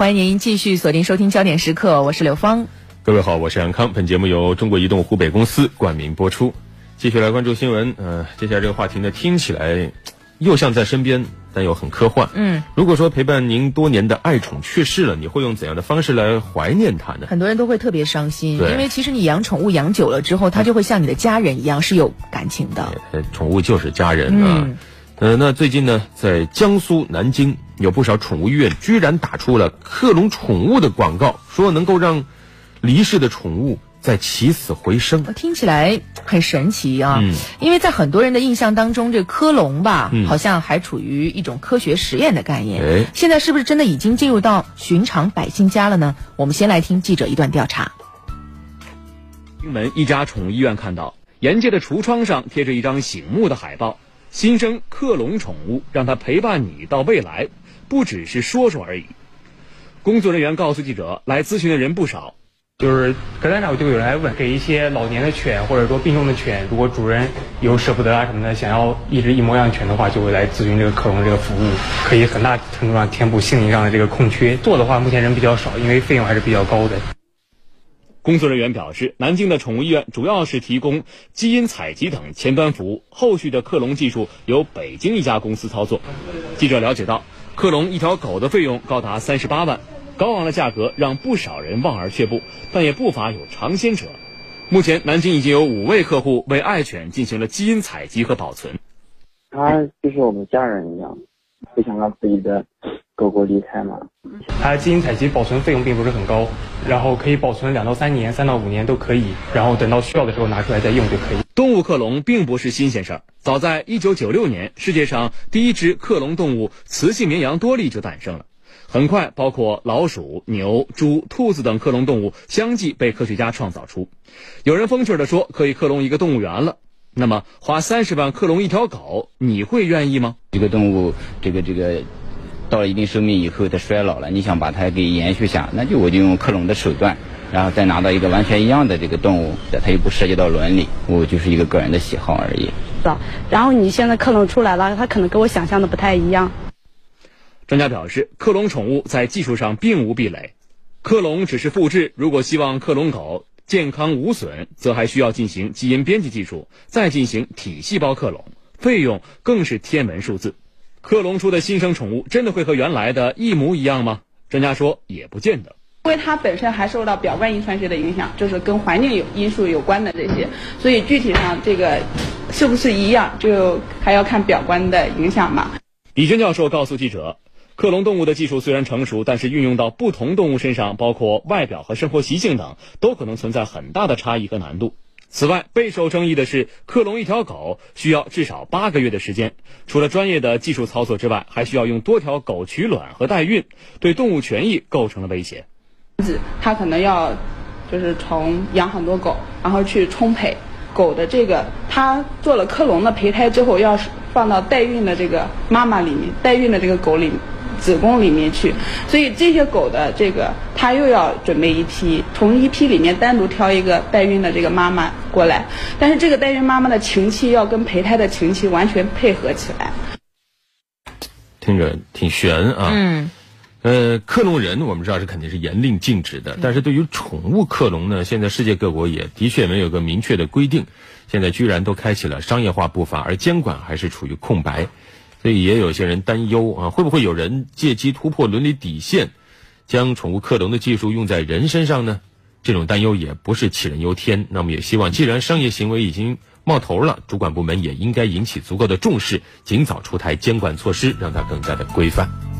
欢迎您继续锁定收听焦点时刻，我是刘芳。各位好，我是杨康。本节目由中国移动湖北公司冠名播出。继续来关注新闻。呃，接下来这个话题呢，听起来又像在身边，但又很科幻。嗯，如果说陪伴您多年的爱宠去世了，你会用怎样的方式来怀念它呢？很多人都会特别伤心，因为其实你养宠物养久了之后，它就会像你的家人一样是有感情的。呃，宠物就是家人啊。嗯呃，那最近呢，在江苏南京有不少宠物医院居然打出了克隆宠物的广告，说能够让离世的宠物再起死回生。听起来很神奇啊！嗯因为在很多人的印象当中，这个科隆吧，嗯好像还处于一种科学实验的概念。哎现在是不是真的已经进入到寻常百姓家了呢？我们先来听记者一段调查。荆门一家宠物医院看到，沿街的橱窗上贴着一张醒目的海报：“新生克隆宠物，让它陪伴你到未来，不只是说说而已。”工作人员告诉记者，来咨询的人不少，就是隔三差五就有人来问，给一些老年的犬或者说病重的犬，如果主人有舍不得啊什么的，想要一只一模一样的犬的话，就会来咨询这个克隆这个服务，可以很大程度上填补心灵上的这个空缺。做的话，目前人比较少，因为费用还是比较高的。工作人员表示，南京的宠物医院主要是提供基因采集等前端服务，后续的克隆技术由北京一家公司操作。记者了解到，克隆一条狗的费用高达三十八万，高昂的价格让不少人望而却步，但也不乏有尝鲜者。目前，南京已经有五位客户为爱犬进行了基因采集和保存。它就是我们家人一样，不想让自己的狗狗离开嘛。它基因采集保存费用并不是很高，然后可以保存两到三年、三到五年都可以，然后等到需要的时候拿出来再用就可以。动物克隆并不是新鲜事儿，早在1996年，世界上第一只克隆动物雌性绵羊多利就诞生了。很快，包括老鼠、牛、猪、兔子等克隆动物相继被科学家创造出。有人风趣地说，可以克隆一个动物园了。那么，花三十万克隆一条狗，你会愿意吗？这个动物，这个这个，到了一定寿命以后，它衰老了，你想把它给延续下，那就我就用克隆的手段，然后再拿到一个完全一样的这个动物，它又不涉及到伦理，我就是一个个人的喜好而已。的。然后你现在克隆出来了，它可能跟我想象的不太一样。专家表示，克隆宠物在技术上并无壁垒，克隆只是复制。如果希望克隆狗健康无损，则还需要进行基因编辑技术，再进行体细胞克隆，费用更是天文数字。克隆出的新生宠物真的会和原来的一模一样吗？专家说也不见得。因为它本身还受到表观遗传学的影响，就是跟环境有因素有关的这些，所以具体上这个是不是一样，就还要看表观的影响嘛。李娟教授告诉记者，克隆动物的技术虽然成熟，但是运用到不同动物身上，包括外表和生活习性等，都可能存在很大的差异和难度。此外，备受争议的是，克隆一条狗需要至少八个月的时间，除了专业的技术操作之外，还需要用多条狗取卵和代孕，对动物权益构成了威胁。它可能要就是从养很多狗，然后去充配狗的这个，它做了克隆的胚胎之后，要是放到代孕的这个妈妈里面，代孕的这个狗里子宫里面去，所以这些狗的这个，它又要准备一批，从一批里面单独挑一个代孕的这个妈妈过来，但是这个代孕妈妈的情期要跟胚胎的情期完全配合起来。听着挺悬啊。嗯，呃，克隆人我们知道是肯定是严令禁止的，但是对于宠物克隆呢，现在世界各国也的确没有个明确的规定，现在居然都开启了商业化步伐，而监管还是处于空白，所以也有些人担忧啊，会不会有人借机突破伦理底线，将宠物克隆的技术用在人身上呢？这种担忧也不是杞人忧天。那么也希望，既然商业行为已经冒头了，主管部门也应该引起足够的重视，尽早出台监管措施，让它更加的规范。